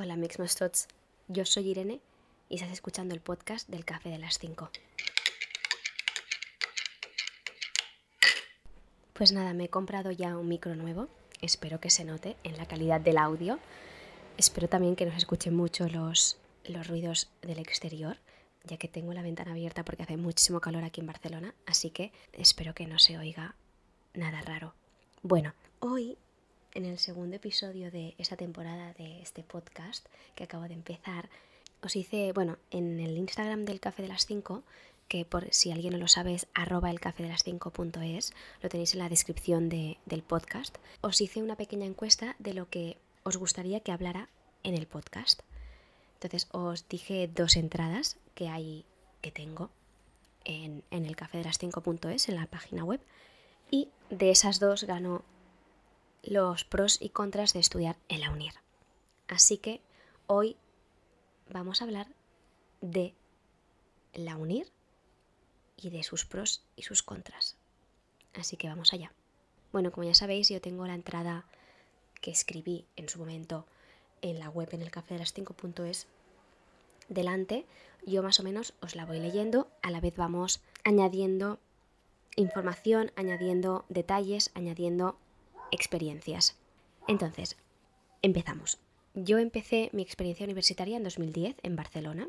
Hola Mixmostots, yo soy Irene y estás escuchando el podcast del Café de las 5. Pues nada, me he comprado ya un micro nuevo, espero que se note en la calidad del audio, espero también que no se escuchen mucho los, los ruidos del exterior, ya que tengo la ventana abierta porque hace muchísimo calor aquí en Barcelona, así que espero que no se oiga nada raro. Bueno, hoy en el segundo episodio de esta temporada de este podcast que acabo de empezar, os hice, bueno, en el Instagram del Café de las 5, que por si alguien no lo sabe es arroba el café de las 5.es, lo tenéis en la descripción del podcast, os hice una pequeña encuesta de lo que os gustaría que hablara en el podcast. Entonces os dije dos entradas que hay, que tengo en, en el café de las 5.es, en la página web, y de esas dos ganó los pros y contras de estudiar en la UNIR. Así que hoy vamos a hablar de la UNIR y de sus pros y sus contras. Así que vamos allá. Bueno, como ya sabéis, yo tengo la entrada que escribí en su momento en la web en el café de las 5.es delante. Yo más o menos os la voy leyendo, a la vez vamos añadiendo información, añadiendo detalles, añadiendo experiencias. Entonces, empezamos. Yo empecé mi experiencia universitaria en 2010 en Barcelona.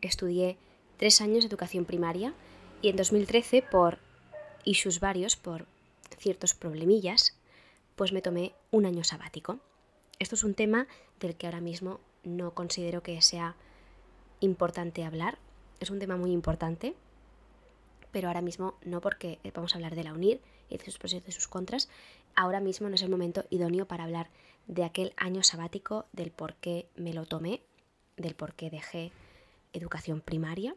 Estudié tres años de educación primaria y en 2013, por issues varios, por ciertos problemillas, pues me tomé un año sabático. Esto es un tema del que ahora mismo no considero que sea importante hablar. Es un tema muy importante, pero ahora mismo no porque vamos a hablar de la UNIR y de sus pros y de sus contras, ahora mismo no es el momento idóneo para hablar de aquel año sabático, del por qué me lo tomé, del por qué dejé educación primaria.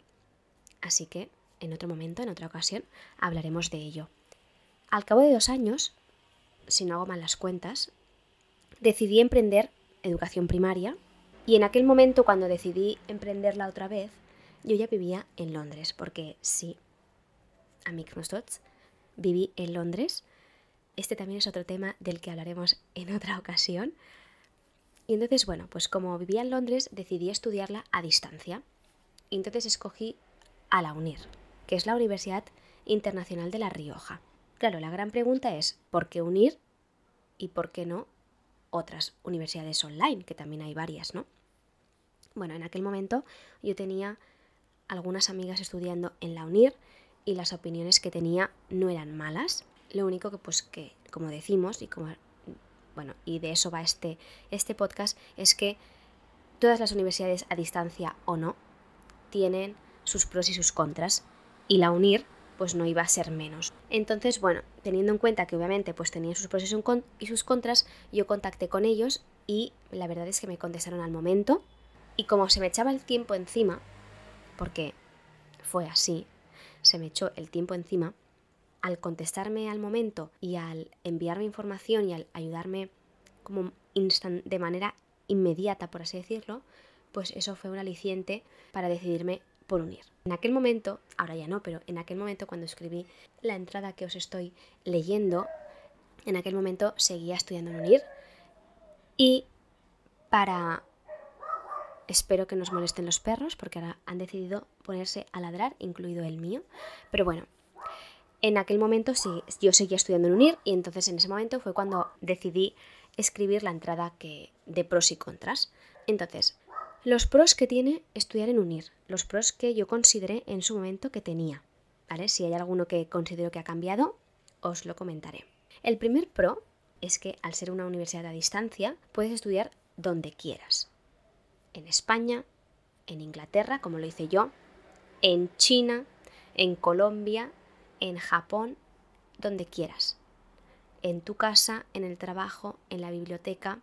Así que en otro momento, en otra ocasión, hablaremos de ello. Al cabo de dos años, si no hago mal las cuentas, decidí emprender educación primaria y en aquel momento cuando decidí emprenderla otra vez, yo ya vivía en Londres, porque sí, a Dots, viví en Londres este también es otro tema del que hablaremos en otra ocasión. Y entonces, bueno, pues como vivía en Londres, decidí estudiarla a distancia. Y entonces escogí a la UNIR, que es la Universidad Internacional de La Rioja. Claro, la gran pregunta es, ¿por qué UNIR y por qué no otras universidades online, que también hay varias, ¿no? Bueno, en aquel momento yo tenía algunas amigas estudiando en la UNIR y las opiniones que tenía no eran malas, lo único que, pues, que, como decimos, y como bueno, y de eso va este, este podcast, es que todas las universidades a distancia o no tienen sus pros y sus contras. Y la UNIR, pues no iba a ser menos. Entonces, bueno, teniendo en cuenta que obviamente pues tenía sus pros y sus contras, yo contacté con ellos y la verdad es que me contestaron al momento. Y como se me echaba el tiempo encima, porque fue así, se me echó el tiempo encima, al contestarme al momento y al enviarme información y al ayudarme como de manera inmediata, por así decirlo, pues eso fue un aliciente para decidirme por unir. En aquel momento, ahora ya no, pero en aquel momento cuando escribí la entrada que os estoy leyendo, en aquel momento seguía estudiando en unir y para... Espero que nos molesten los perros porque ahora han decidido ponerse a ladrar, incluido el mío. Pero bueno, en aquel momento sí, yo seguía estudiando en UNIR y entonces en ese momento fue cuando decidí escribir la entrada que, de pros y contras. Entonces, los pros que tiene estudiar en UNIR, los pros que yo consideré en su momento que tenía. ¿vale? Si hay alguno que considero que ha cambiado, os lo comentaré. El primer pro es que al ser una universidad a distancia, puedes estudiar donde quieras. En España, en Inglaterra, como lo hice yo, en China, en Colombia, en Japón, donde quieras. En tu casa, en el trabajo, en la biblioteca.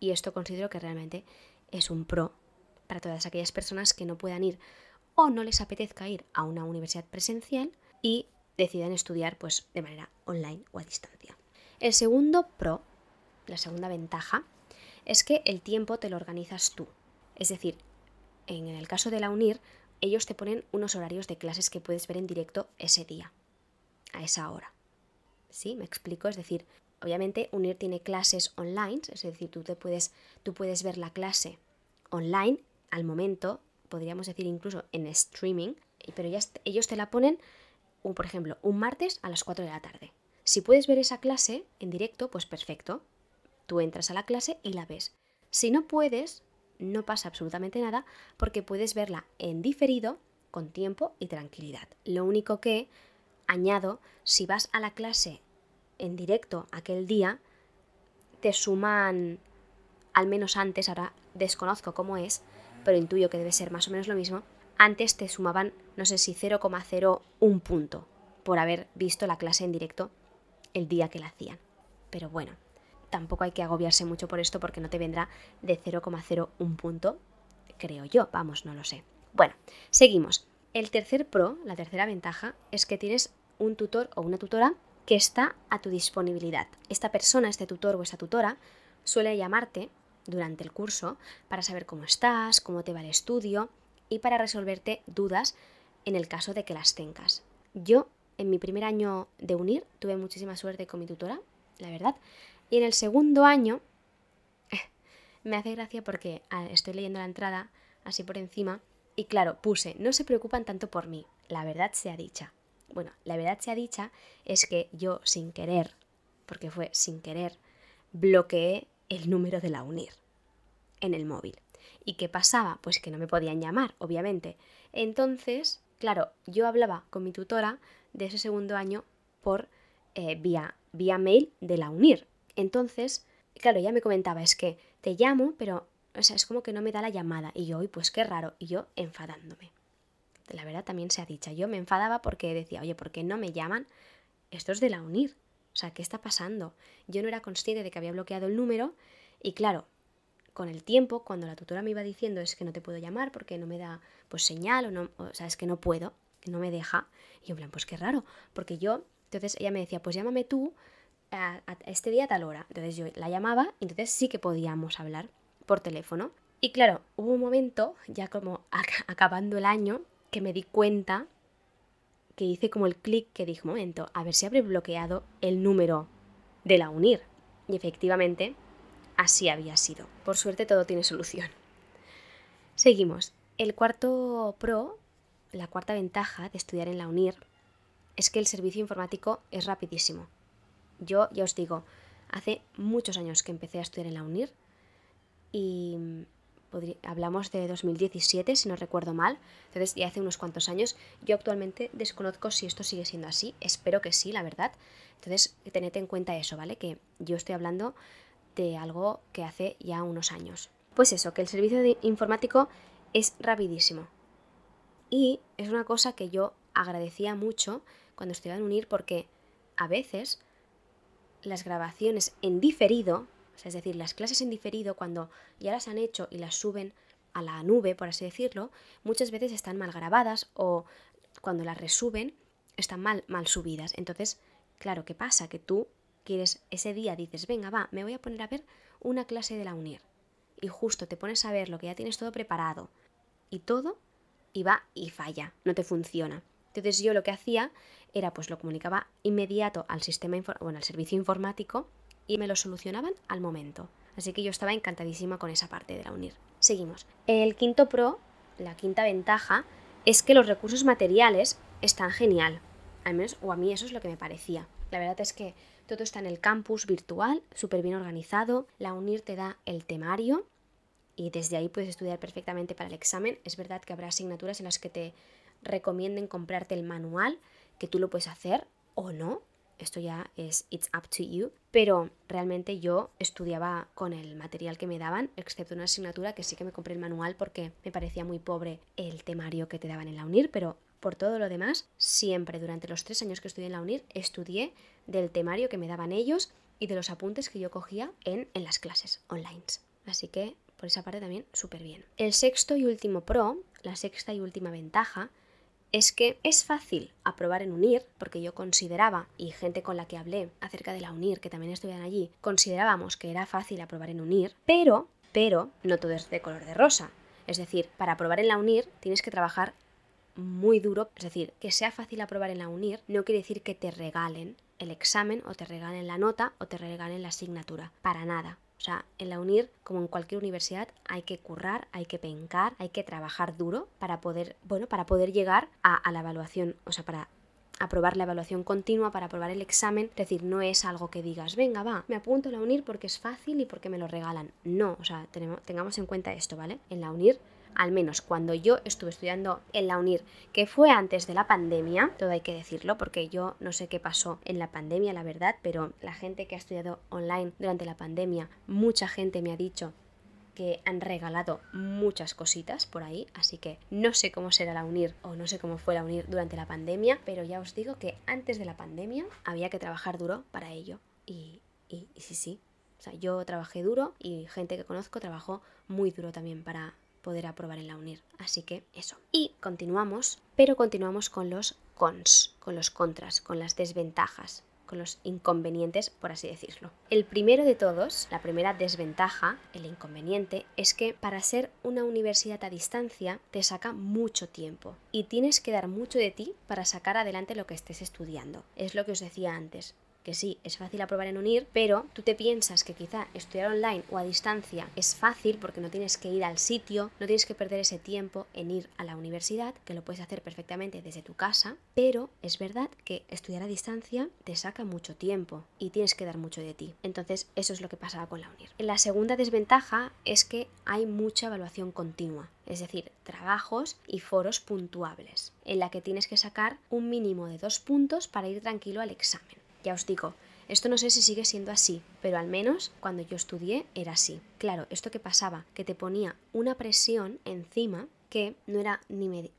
Y esto considero que realmente es un pro para todas aquellas personas que no puedan ir o no les apetezca ir a una universidad presencial y decidan estudiar pues de manera online o a distancia. El segundo pro, la segunda ventaja, es que el tiempo te lo organizas tú. Es decir, en el caso de la UNIR, ellos te ponen unos horarios de clases que puedes ver en directo ese día, a esa hora. ¿Sí? Me explico. Es decir, obviamente UNIR tiene clases online, es decir, tú, te puedes, tú puedes ver la clase online al momento, podríamos decir incluso en streaming, pero ya ellos te la ponen, por ejemplo, un martes a las 4 de la tarde. Si puedes ver esa clase en directo, pues perfecto. Tú entras a la clase y la ves. Si no puedes, no pasa absolutamente nada porque puedes verla en diferido, con tiempo y tranquilidad. Lo único que añado, si vas a la clase en directo aquel día, te suman, al menos antes, ahora desconozco cómo es, pero intuyo que debe ser más o menos lo mismo, antes te sumaban, no sé si 0,01 punto por haber visto la clase en directo el día que la hacían. Pero bueno, tampoco hay que agobiarse mucho por esto porque no te vendrá de 0,01 punto, creo yo, vamos, no lo sé. Bueno, seguimos. El tercer pro, la tercera ventaja, es que tienes un tutor o una tutora que está a tu disponibilidad. Esta persona, este tutor o esta tutora, suele llamarte durante el curso para saber cómo estás, cómo te va el estudio y para resolverte dudas en el caso de que las tengas. Yo en mi primer año de unir tuve muchísima suerte con mi tutora, la verdad, y en el segundo año me hace gracia porque ah, estoy leyendo la entrada así por encima y claro, puse, no se preocupan tanto por mí, la verdad sea dicha. Bueno, la verdad sea dicha es que yo sin querer, porque fue sin querer, bloqueé el número de la UNIR en el móvil. ¿Y qué pasaba? Pues que no me podían llamar, obviamente. Entonces, claro, yo hablaba con mi tutora de ese segundo año por eh, vía, vía mail de la UNIR. Entonces, claro, ella me comentaba, es que te llamo, pero o sea, es como que no me da la llamada. Y yo, pues qué raro. Y yo enfadándome la verdad también se ha dicho. Yo me enfadaba porque decía, oye, ¿por qué no me llaman? Esto es de la UNIR. O sea, ¿qué está pasando? Yo no era consciente de que había bloqueado el número y claro, con el tiempo, cuando la tutora me iba diciendo es que no te puedo llamar porque no me da pues señal o no, o sea, es que no puedo, que no me deja. Y yo en plan, pues qué raro, porque yo, entonces ella me decía, pues llámame tú este día a tal hora. Entonces yo la llamaba y entonces sí que podíamos hablar por teléfono. Y claro, hubo un momento, ya como acabando el año, que me di cuenta que hice como el clic que dije, momento, a ver si habré bloqueado el número de la UNIR. Y efectivamente, así había sido. Por suerte todo tiene solución. Seguimos. El cuarto pro, la cuarta ventaja de estudiar en la UNIR, es que el servicio informático es rapidísimo. Yo ya os digo, hace muchos años que empecé a estudiar en la UNIR y hablamos de 2017, si no recuerdo mal, entonces ya hace unos cuantos años. Yo actualmente desconozco si esto sigue siendo así, espero que sí, la verdad. Entonces, tened en cuenta eso, ¿vale? Que yo estoy hablando de algo que hace ya unos años. Pues eso, que el servicio de informático es rapidísimo. Y es una cosa que yo agradecía mucho cuando estudiaba en UNIR porque a veces las grabaciones en diferido es decir, las clases en diferido, cuando ya las han hecho y las suben a la nube, por así decirlo, muchas veces están mal grabadas o cuando las resuben están mal, mal subidas. Entonces, claro, ¿qué pasa? Que tú quieres, ese día dices, venga, va, me voy a poner a ver una clase de la UNIR. Y justo te pones a ver lo que ya tienes todo preparado y todo, y va y falla, no te funciona. Entonces yo lo que hacía era, pues lo comunicaba inmediato al sistema, bueno, al servicio informático y me lo solucionaban al momento. Así que yo estaba encantadísima con esa parte de la UNIR. Seguimos. El quinto pro, la quinta ventaja, es que los recursos materiales están genial. Al menos, o a mí eso es lo que me parecía. La verdad es que todo está en el campus virtual, súper bien organizado. La UNIR te da el temario y desde ahí puedes estudiar perfectamente para el examen. Es verdad que habrá asignaturas en las que te recomienden comprarte el manual, que tú lo puedes hacer o no, esto ya es it's up to you, pero realmente yo estudiaba con el material que me daban, excepto una asignatura que sí que me compré el manual porque me parecía muy pobre el temario que te daban en la UNIR, pero por todo lo demás, siempre durante los tres años que estudié en la UNIR, estudié del temario que me daban ellos y de los apuntes que yo cogía en, en las clases online. Así que por esa parte también súper bien. El sexto y último pro, la sexta y última ventaja, es que es fácil aprobar en UNIR, porque yo consideraba, y gente con la que hablé acerca de la UNIR, que también estudian allí, considerábamos que era fácil aprobar en UNIR, pero, pero, no todo es de color de rosa. Es decir, para aprobar en la UNIR tienes que trabajar muy duro, es decir, que sea fácil aprobar en la UNIR no quiere decir que te regalen el examen o te regalen la nota o te regalen la asignatura. Para nada. O sea, en la UNIR, como en cualquier universidad, hay que currar, hay que pencar, hay que trabajar duro para poder, bueno, para poder llegar a, a la evaluación, o sea, para aprobar la evaluación continua, para aprobar el examen. Es decir, no es algo que digas, venga, va, me apunto a la UNIR porque es fácil y porque me lo regalan. No, o sea, tenemos, tengamos en cuenta esto, ¿vale? En la UNIR al menos cuando yo estuve estudiando en la UNIR, que fue antes de la pandemia, todo hay que decirlo, porque yo no sé qué pasó en la pandemia, la verdad, pero la gente que ha estudiado online durante la pandemia, mucha gente me ha dicho que han regalado muchas cositas por ahí, así que no sé cómo será la UNIR o no sé cómo fue la UNIR durante la pandemia, pero ya os digo que antes de la pandemia había que trabajar duro para ello. Y, sí, sí. O sea, yo trabajé duro y gente que conozco trabajó muy duro también para, poder aprobar en la UNIR. Así que eso. Y continuamos, pero continuamos con los cons, con los contras, con las desventajas con los inconvenientes, por así decirlo. El primero de todos, la primera desventaja, el inconveniente, es que para ser una universidad a distancia te saca mucho tiempo y tienes que dar mucho de ti para sacar adelante lo que estés estudiando. Es lo que os decía antes que sí, es fácil aprobar en unir, pero tú te piensas que quizá estudiar online o a distancia es fácil porque no tienes que ir al sitio, no tienes que perder ese tiempo en ir a la universidad, que lo puedes hacer perfectamente desde tu casa, pero es verdad que estudiar a distancia te saca mucho tiempo y tienes que dar mucho de ti. Entonces, eso es lo que pasaba con la unir. La segunda desventaja es que hay mucha evaluación continua es decir, trabajos y foros puntuables, en la que tienes que sacar un mínimo de dos puntos para ir tranquilo al examen. Ya os digo, esto no sé si sigue siendo así, pero al menos cuando yo estudié era así. Claro, esto que pasaba, que te ponía una presión encima que no era ni medio.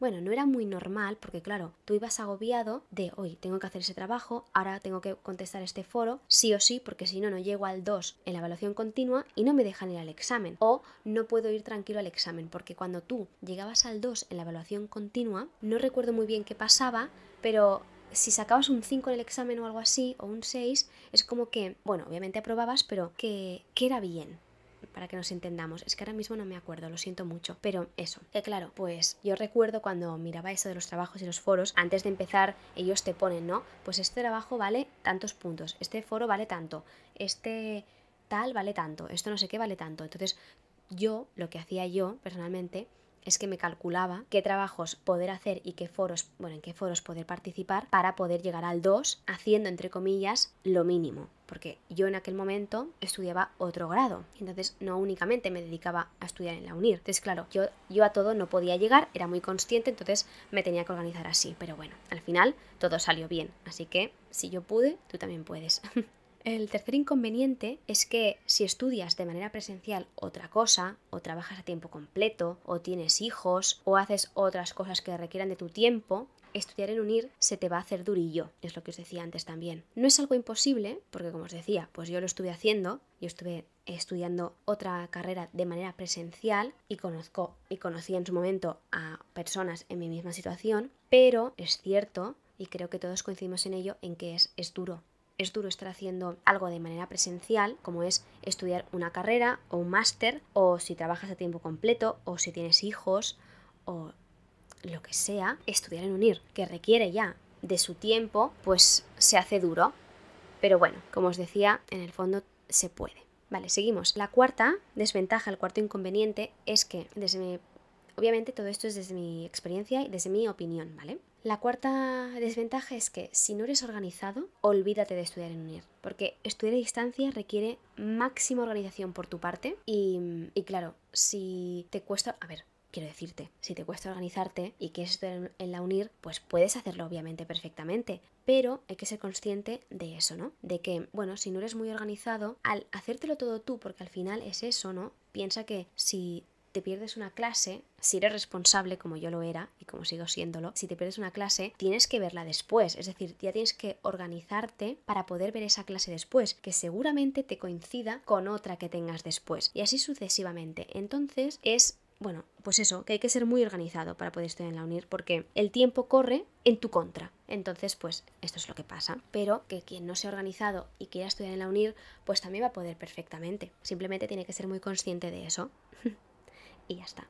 Bueno, no era muy normal porque claro, tú ibas agobiado de hoy tengo que hacer ese trabajo, ahora tengo que contestar este foro, sí o sí, porque si no, no llego al 2 en la evaluación continua y no me dejan ir al examen. O no puedo ir tranquilo al examen, porque cuando tú llegabas al 2 en la evaluación continua, no recuerdo muy bien qué pasaba, pero si sacabas un 5 en el examen o algo así, o un 6, es como que, bueno, obviamente aprobabas, pero que, que era bien, para que nos entendamos. Es que ahora mismo no me acuerdo, lo siento mucho. Pero eso, que claro, pues yo recuerdo cuando miraba eso de los trabajos y los foros, antes de empezar ellos te ponen, ¿no? Pues este trabajo vale tantos puntos, este foro vale tanto, este tal vale tanto, esto no sé qué vale tanto. Entonces yo, lo que hacía yo personalmente, es que me calculaba qué trabajos poder hacer y qué foros, bueno, en qué foros poder participar para poder llegar al 2 haciendo entre comillas lo mínimo, porque yo en aquel momento estudiaba otro grado, entonces no únicamente me dedicaba a estudiar en la UNIR. Entonces, claro, yo, yo a todo no podía llegar, era muy consciente, entonces me tenía que organizar así, pero bueno, al final todo salió bien, así que si yo pude, tú también puedes. El tercer inconveniente es que si estudias de manera presencial otra cosa, o trabajas a tiempo completo, o tienes hijos, o haces otras cosas que requieran de tu tiempo, estudiar en UNIR se te va a hacer durillo, es lo que os decía antes también. No es algo imposible, porque como os decía, pues yo lo estuve haciendo, yo estuve estudiando otra carrera de manera presencial y conozco y conocí en su momento a personas en mi misma situación, pero es cierto y creo que todos coincidimos en ello en que es, es duro es duro estar haciendo algo de manera presencial, como es estudiar una carrera o un máster, o si trabajas a tiempo completo, o si tienes hijos, o lo que sea, estudiar en UNIR, que requiere ya de su tiempo, pues se hace duro. Pero bueno, como os decía, en el fondo se puede. Vale, seguimos. La cuarta desventaja, el cuarto inconveniente es que desde mi... Obviamente todo esto es desde mi experiencia y desde mi opinión, ¿vale? La cuarta desventaja es que si no eres organizado, olvídate de estudiar en UNIR, porque estudiar a distancia requiere máxima organización por tu parte y, claro, si te cuesta, a ver, quiero decirte, si te cuesta organizarte y quieres estudiar en la UNIR, pues puedes hacerlo obviamente perfectamente, pero hay que ser consciente de eso, ¿no? De que, bueno, si no eres muy organizado, al hacértelo todo tú, porque al final es eso, ¿no? Piensa que si te pierdes una clase, si eres responsable como yo lo era y como sigo siéndolo, si te pierdes una clase, tienes que verla después, es decir, ya tienes que organizarte para poder ver esa clase después, que seguramente te coincida con otra que tengas después y así sucesivamente. Entonces es bueno, pues eso, que hay que ser muy organizado para poder estudiar en la UNIR porque el tiempo corre en tu contra. Entonces, pues esto es lo que pasa. Pero que quien no sea organizado y quiera estudiar en la UNIR, pues también va a poder perfectamente. Simplemente tiene que ser muy consciente de eso. y ya está.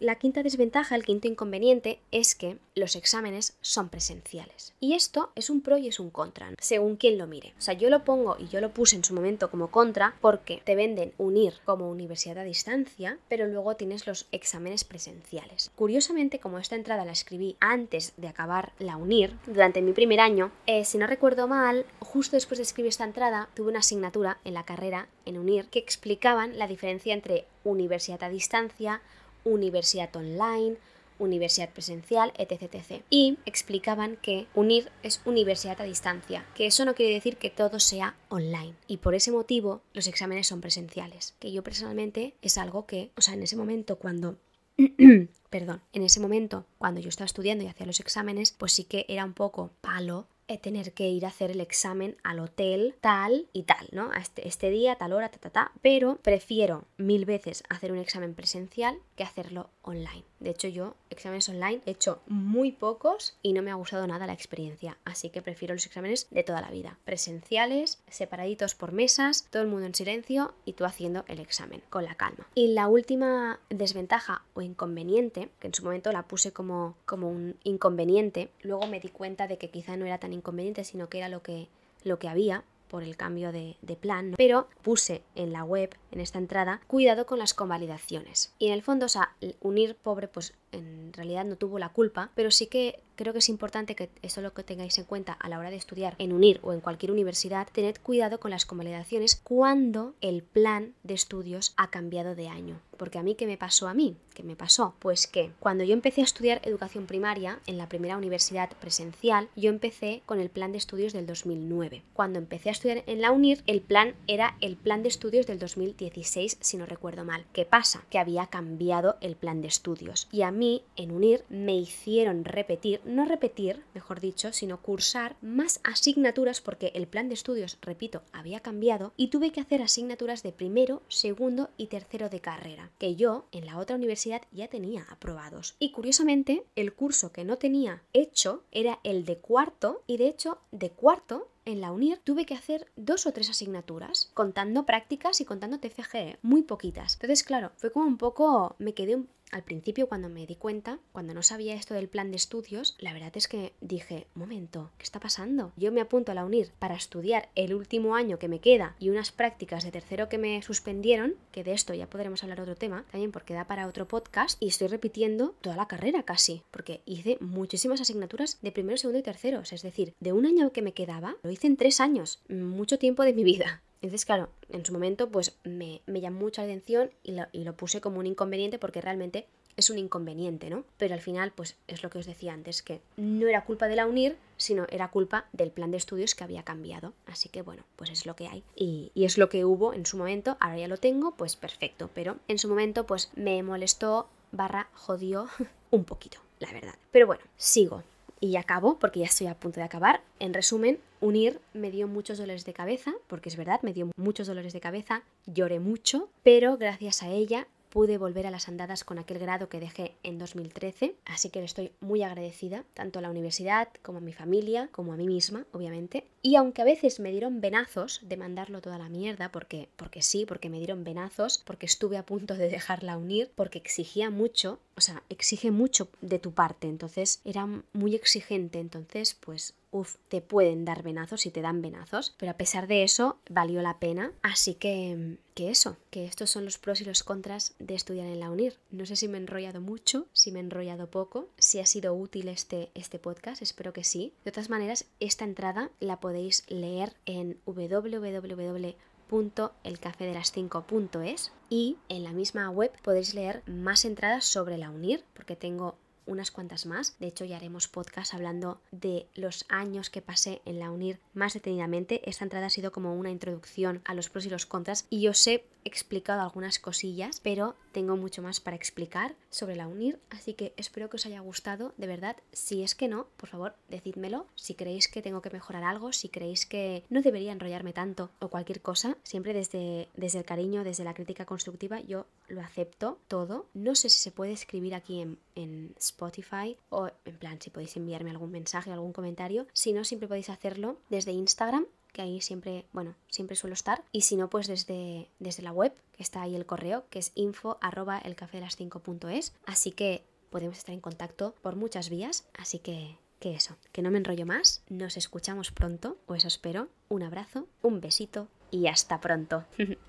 la quinta desventaja, el quinto inconveniente es que los exámenes son presenciales. Y esto es un pro y es un contra, según quien lo mire. O sea, yo lo pongo y yo lo puse en su momento como contra porque te venden unir como universidad a distancia, pero luego tienes los exámenes presenciales. Curiosamente, como esta entrada la escribí antes de acabar la unir, durante mi primer año, eh, si no recuerdo mal, justo después de escribir esta entrada, tuve una asignatura en la carrera en unir que explicaban la diferencia entre universidad a distancia, universidad online, universidad presencial, etc, Y explicaban que unir es universidad a distancia, que eso no quiere decir que todo sea online. Y por ese motivo los exámenes son presenciales, que yo personalmente es algo que, o sea, en ese momento cuando... Perdón, en ese momento, cuando yo estaba estudiando y hacía los exámenes, pues sí que era un poco palo tener que ir a hacer el examen al hotel tal y tal, ¿no? A este, este día, tal hora, ta, ta, ta. Pero prefiero mil veces hacer un examen presencial que hacerlo online. De hecho, yo exámenes online he hecho muy pocos y no me ha gustado nada la experiencia. Así que prefiero los exámenes de toda la vida. Presenciales, separaditos por mesas, todo el mundo en silencio y tú haciendo el examen con la calma. Y la última desventaja o inconveniente, que en su momento la puse como, como un inconveniente, luego me di cuenta de que quizá no era tan inconveniente, sino que era lo que, lo que había por el cambio de, plan, pero puse en la web, en esta entrada, cuidado con las convalidaciones. Y en el fondo, o sea, unir pobre, pues en realidad no tuvo la culpa, pero sí que creo que es importante que eso lo que tengáis en cuenta a la hora de estudiar en UNIR o en cualquier universidad, tened cuidado con las convalidaciones cuando el plan de estudios ha cambiado de año. Porque a mí, ¿qué me pasó a mí? ¿Qué me pasó? Pues que cuando yo empecé a estudiar educación primaria en la primera universidad presencial, yo empecé con el plan de estudios del 2009. Cuando empecé a estudiar en la UNIR, el plan era el plan de estudios del 2016, si no recuerdo mal. ¿Qué pasa? Que había cambiado el plan de estudios. Y a mí, en UNIR, me hicieron repetir no repetir, mejor dicho, sino cursar más asignaturas porque el plan de estudios, repito, había cambiado y tuve que hacer asignaturas de primero, segundo y tercero de carrera, que yo en la otra universidad ya tenía aprobados. Y curiosamente, el curso que no tenía hecho era el de cuarto y de hecho de cuarto en la UNIR tuve que hacer dos o tres asignaturas, contando prácticas y contando TFG, muy poquitas. Entonces, claro, fue como un poco, me quedé al principio cuando me di cuenta, cuando no sabía esto del plan de estudios, la verdad es que dije, momento, ¿qué está pasando? Yo me apunto a la UNIR para estudiar el último año que me queda y unas prácticas de tercero que me suspendieron, que de esto ya podremos hablar otro tema, también porque da para otro podcast, y estoy repitiendo toda la carrera casi, porque hice muchísimas asignaturas de primero, segundo y tercero, es decir, de un año que me quedaba, lo hice en tres años, mucho tiempo de mi vida. Entonces, claro, en su momento pues me, llamó mucha atención y lo, y lo puse como un inconveniente porque realmente es un inconveniente, ¿no? Pero al final, pues es lo que os decía antes, que no era culpa de la UNIR, sino era culpa del plan de estudios que había cambiado. Así que bueno, pues es lo que hay. Y, y, es lo que hubo en su momento, ahora ya lo tengo, pues perfecto. Pero en su momento, pues me molestó barra jodió un poquito, la verdad. Pero bueno, sigo y acabo, porque ya estoy a punto de acabar. En resumen, unir me dio muchos dolores de cabeza, porque es verdad, me dio muchos dolores de cabeza, lloré mucho, pero gracias a ella pude volver a las andadas con aquel grado que dejé en 2013, así que le estoy muy agradecida, tanto a la universidad como a mi familia, como a mí misma, obviamente. Y aunque a veces me dieron venazos de mandarlo toda la mierda, porque, porque sí, porque me dieron venazos, porque estuve a punto de dejarla unir, porque exigía mucho, o sea, exige mucho de tu parte, entonces era muy exigente, entonces pues uff, te pueden dar venazos y te dan venazos, pero a pesar de eso valió la pena, así que que eso, que estos son los pros y los contras de estudiar en la UNIR. No sé si me he enrollado mucho, si me he enrollado poco, si ha sido útil este, este podcast, espero que sí. De todas maneras, esta entrada la podéis leer en www.elcafedelas5.es y en la misma web podéis leer más entradas sobre la UNIR, porque tengo unas cuantas más. De hecho, ya haremos podcast hablando de los años que pasé en la UNIR más detenidamente. Esta entrada ha sido como una introducción a los pros y los contras y os he explicado algunas cosillas, pero tengo mucho más para explicar sobre la UNIR, así que espero que os haya gustado, de verdad. Si es que no, por favor, decídmelo. Si creéis que tengo que mejorar algo, si creéis que no debería enrollarme tanto o cualquier cosa, siempre desde, desde el cariño, desde la crítica constructiva, yo lo acepto todo. No sé si se puede escribir aquí en, en Spotify o en plan si podéis enviarme algún mensaje, algún comentario. Si no, siempre podéis hacerlo desde Instagram que ahí siempre, bueno, siempre suelo estar. Y si no, pues desde, desde la web, que está ahí el correo, que es info arroba el café de las 5.es. Así que podemos estar en contacto por muchas vías. Así que que eso, que no me enrollo más, nos escuchamos pronto, o eso espero, un abrazo, un besito y hasta pronto.